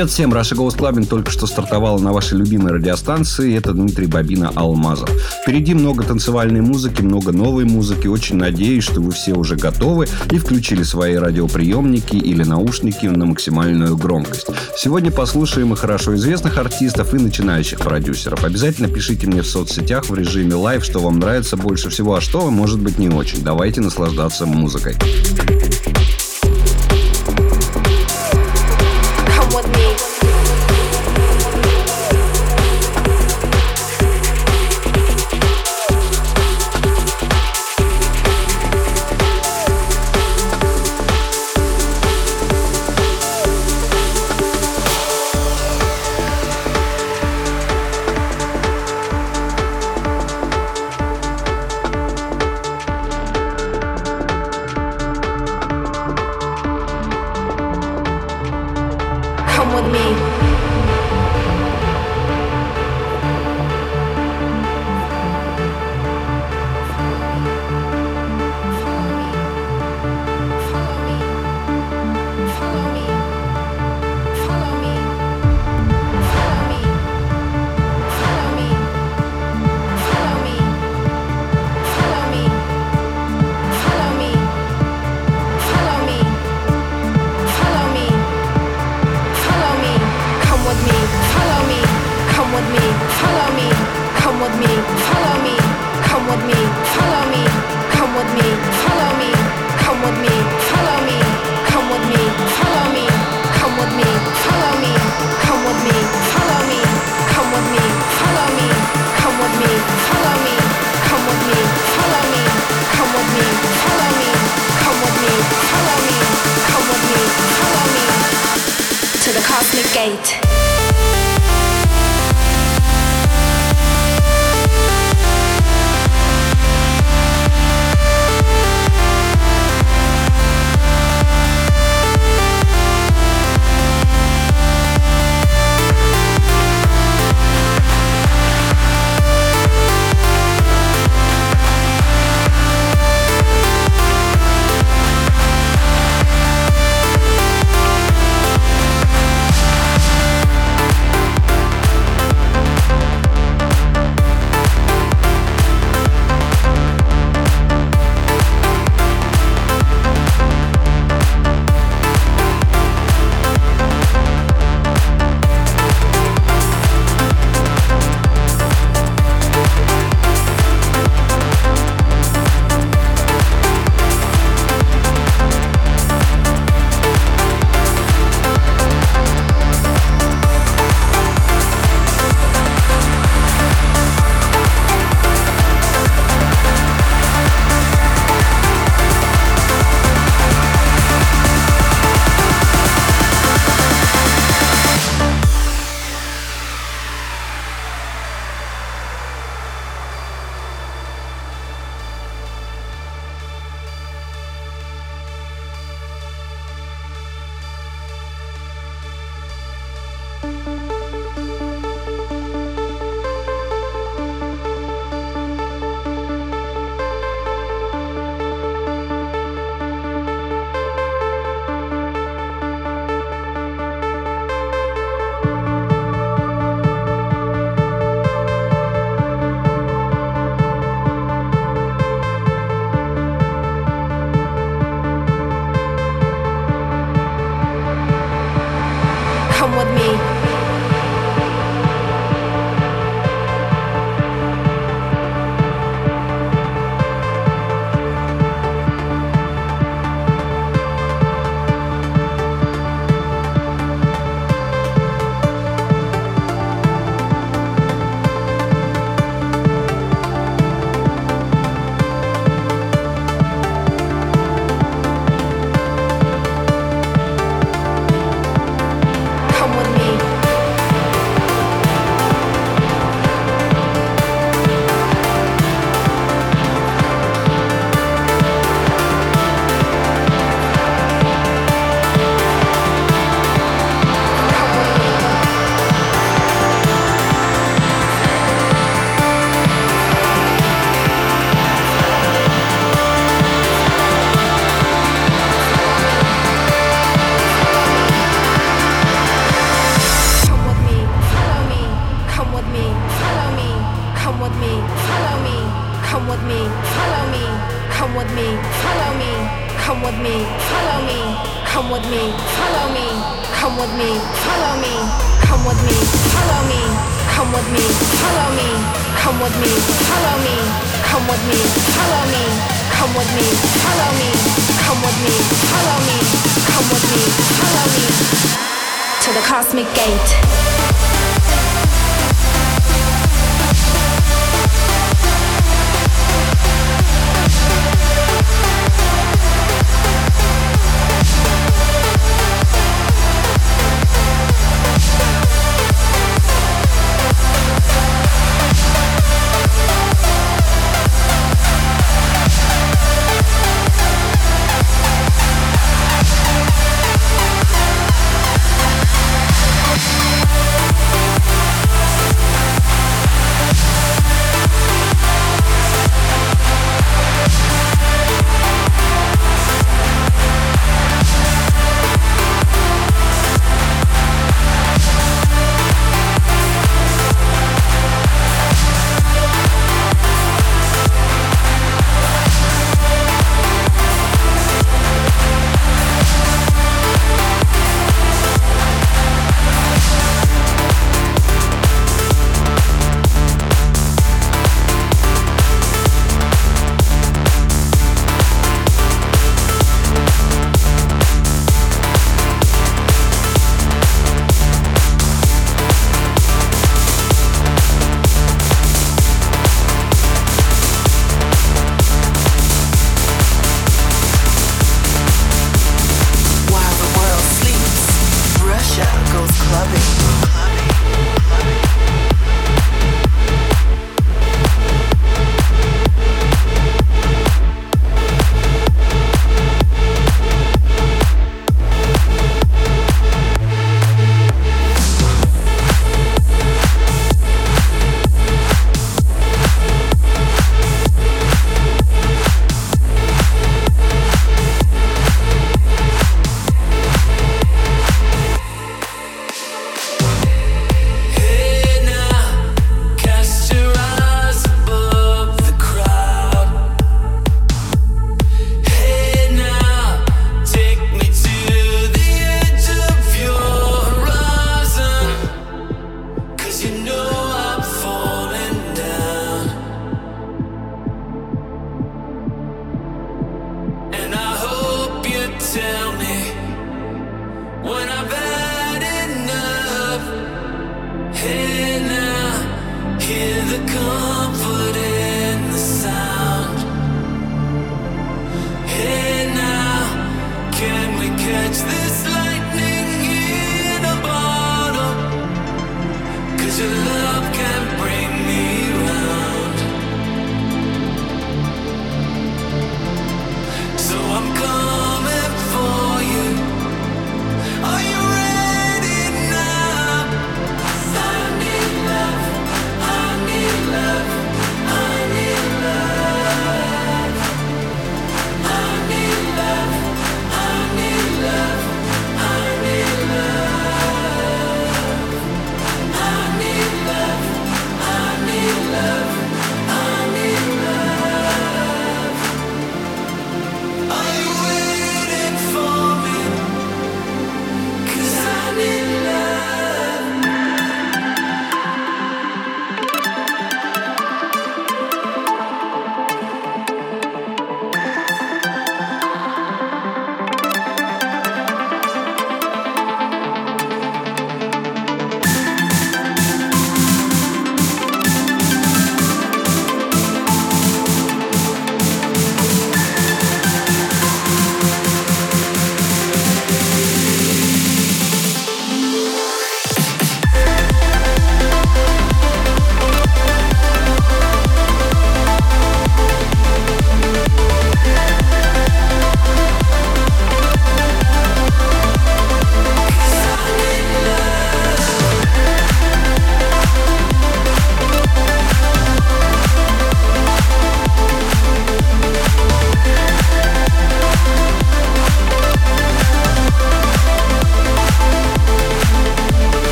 Привет всем, Russia Goes Clubbing только что стартовала на вашей любимой радиостанции. Это Дмитрий Бабина Алмазов. Впереди много танцевальной музыки, много новой музыки. Очень надеюсь, что вы все уже готовы и включили свои радиоприемники или наушники на максимальную громкость. Сегодня послушаем и хорошо известных артистов, и начинающих продюсеров. Обязательно пишите мне в соцсетях в режиме live, что вам нравится больше всего, а что, может быть, не очень. Давайте наслаждаться музыкой.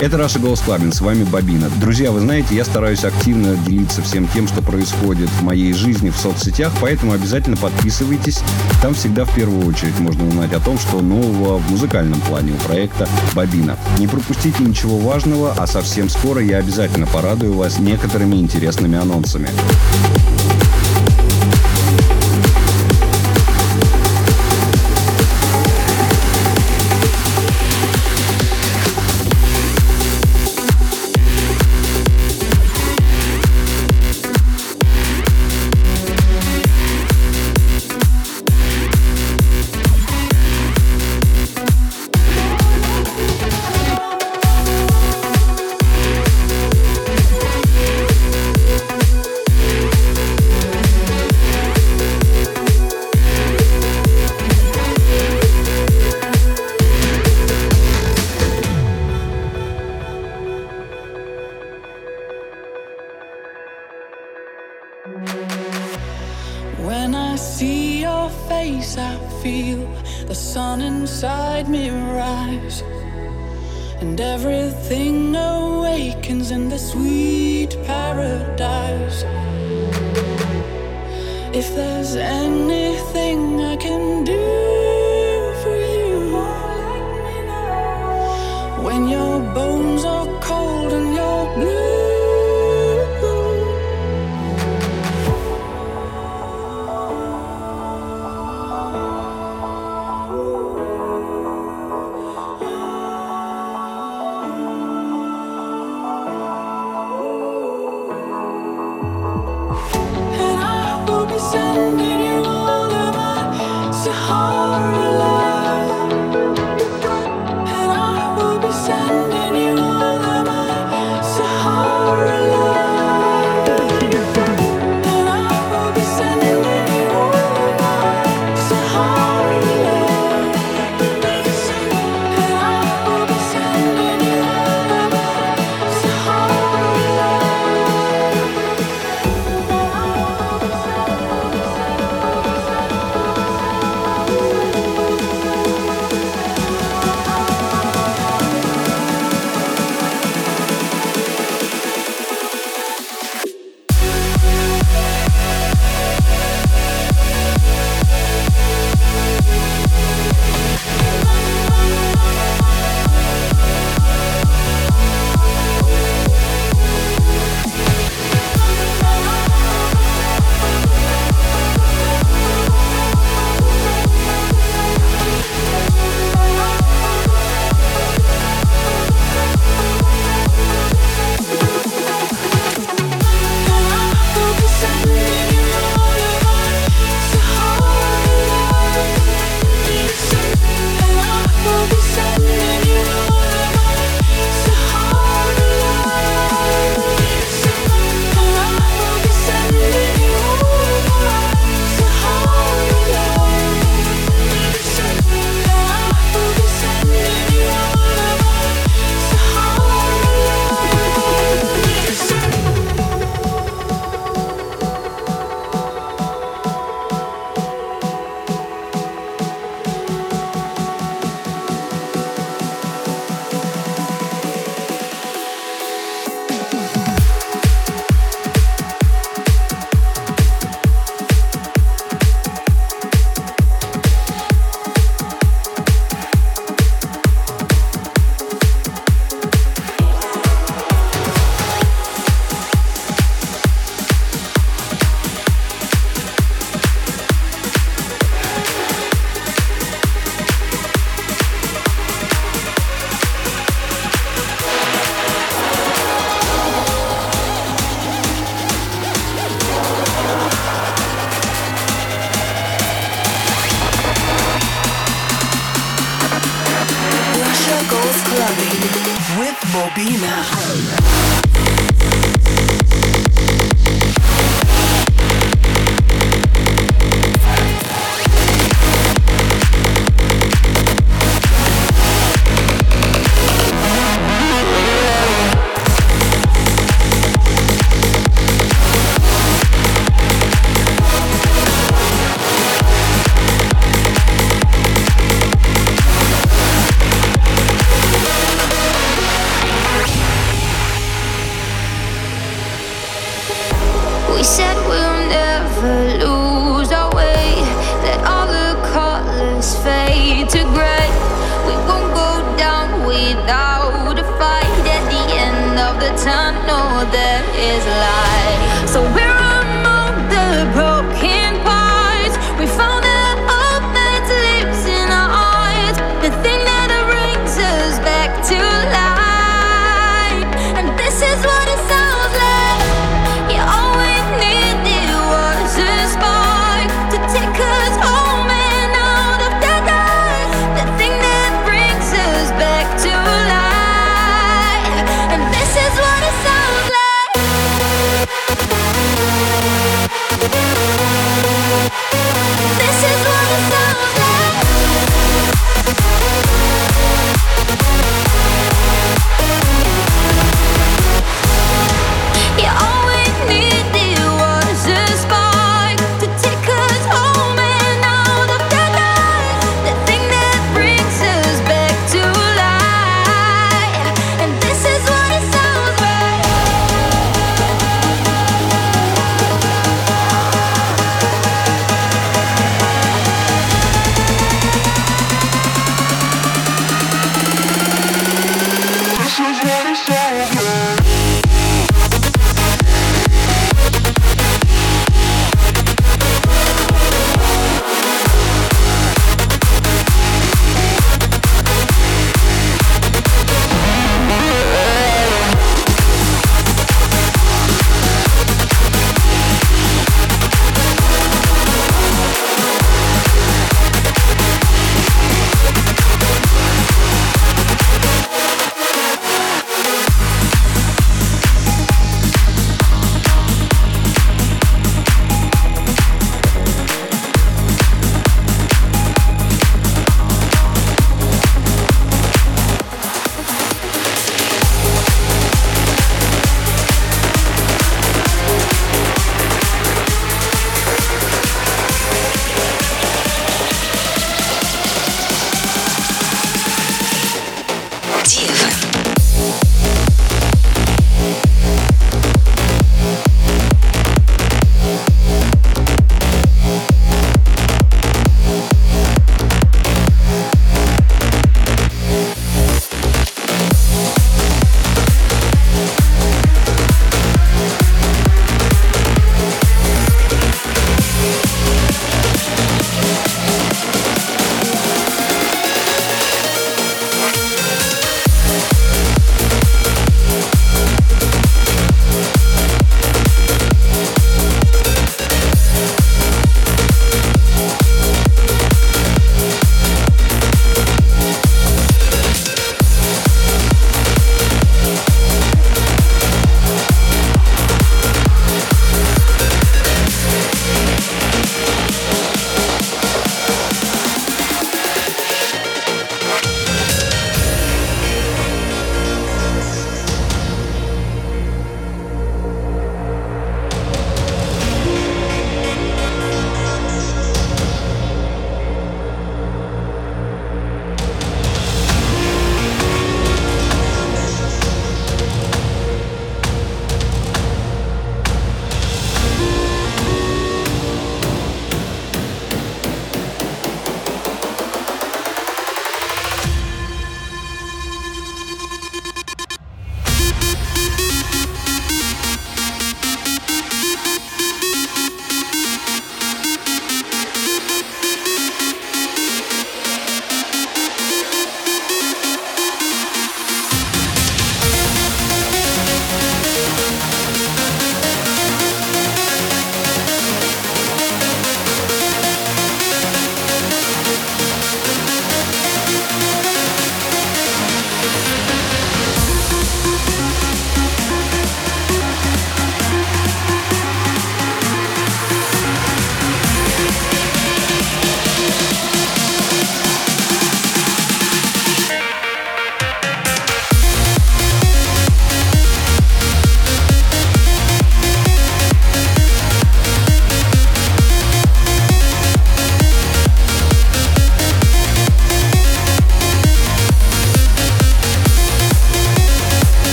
Это Раша Голос Клабин, с вами Бабина. Друзья, вы знаете, я стараюсь активно делиться всем тем, что происходит в моей жизни в соцсетях, поэтому обязательно подписывайтесь. Там всегда в первую очередь можно узнать о том, что нового в музыкальном плане у проекта Бабина. Не пропустите ничего важного, а совсем скоро я обязательно порадую вас некоторыми интересными анонсами.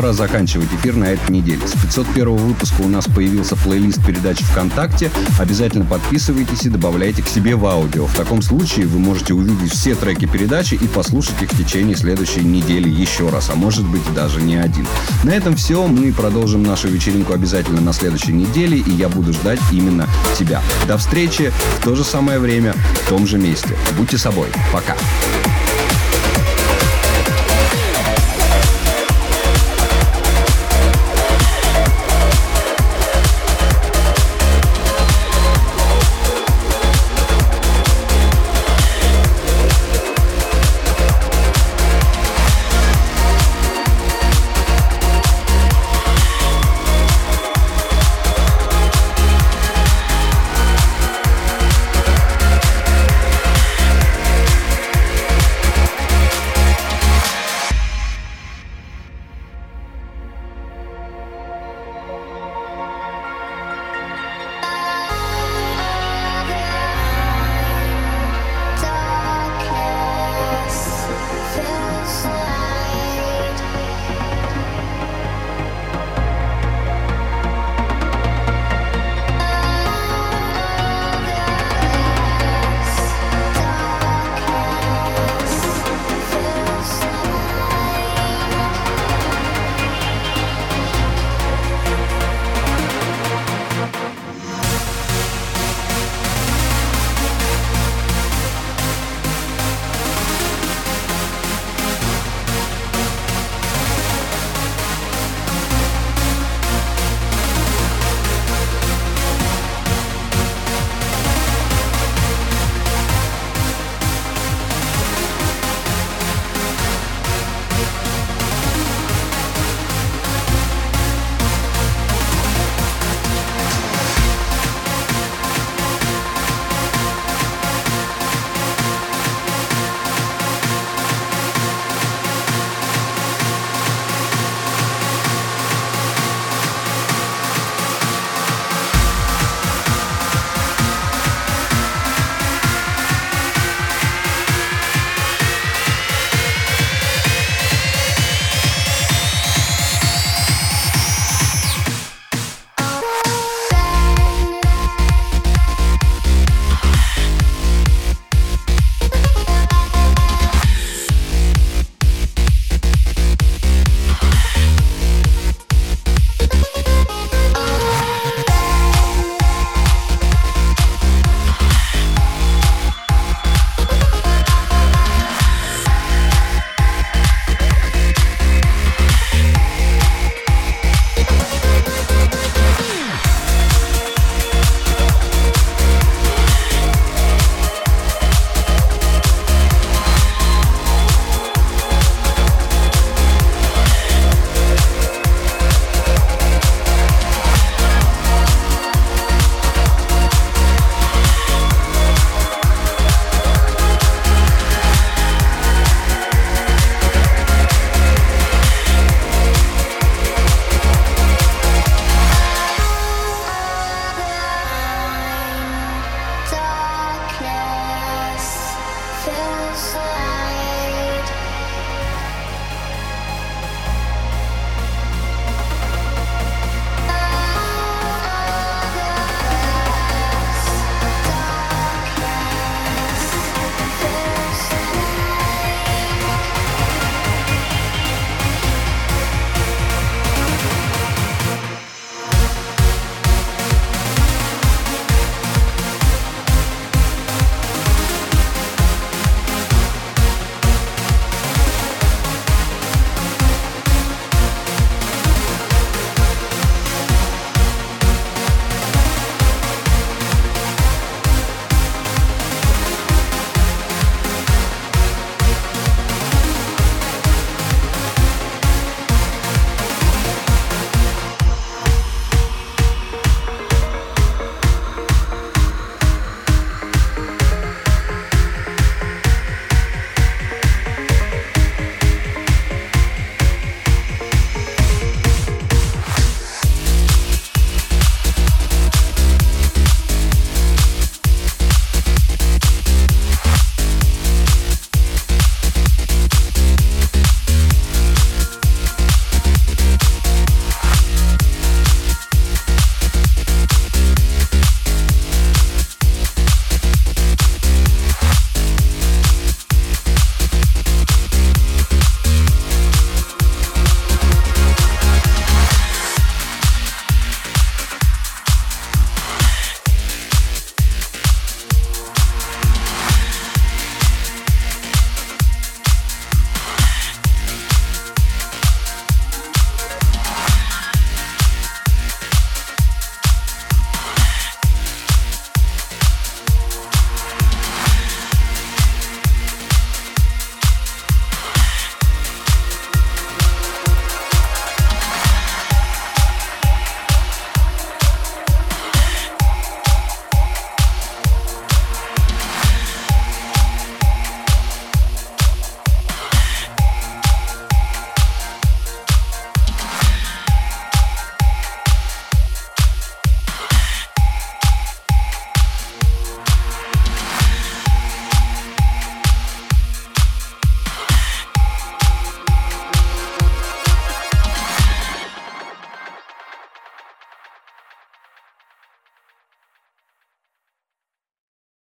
Пора заканчивать эфир на этой неделе. С 501 выпуска у нас появился плейлист передач ВКонтакте. Обязательно подписывайтесь и добавляйте к себе в аудио. В таком случае вы можете увидеть все треки передачи и послушать их в течение следующей недели еще раз, а может быть даже не один. На этом все. Мы продолжим нашу вечеринку обязательно на следующей неделе, и я буду ждать именно тебя. До встречи в то же самое время, в том же месте. Будьте собой. Пока.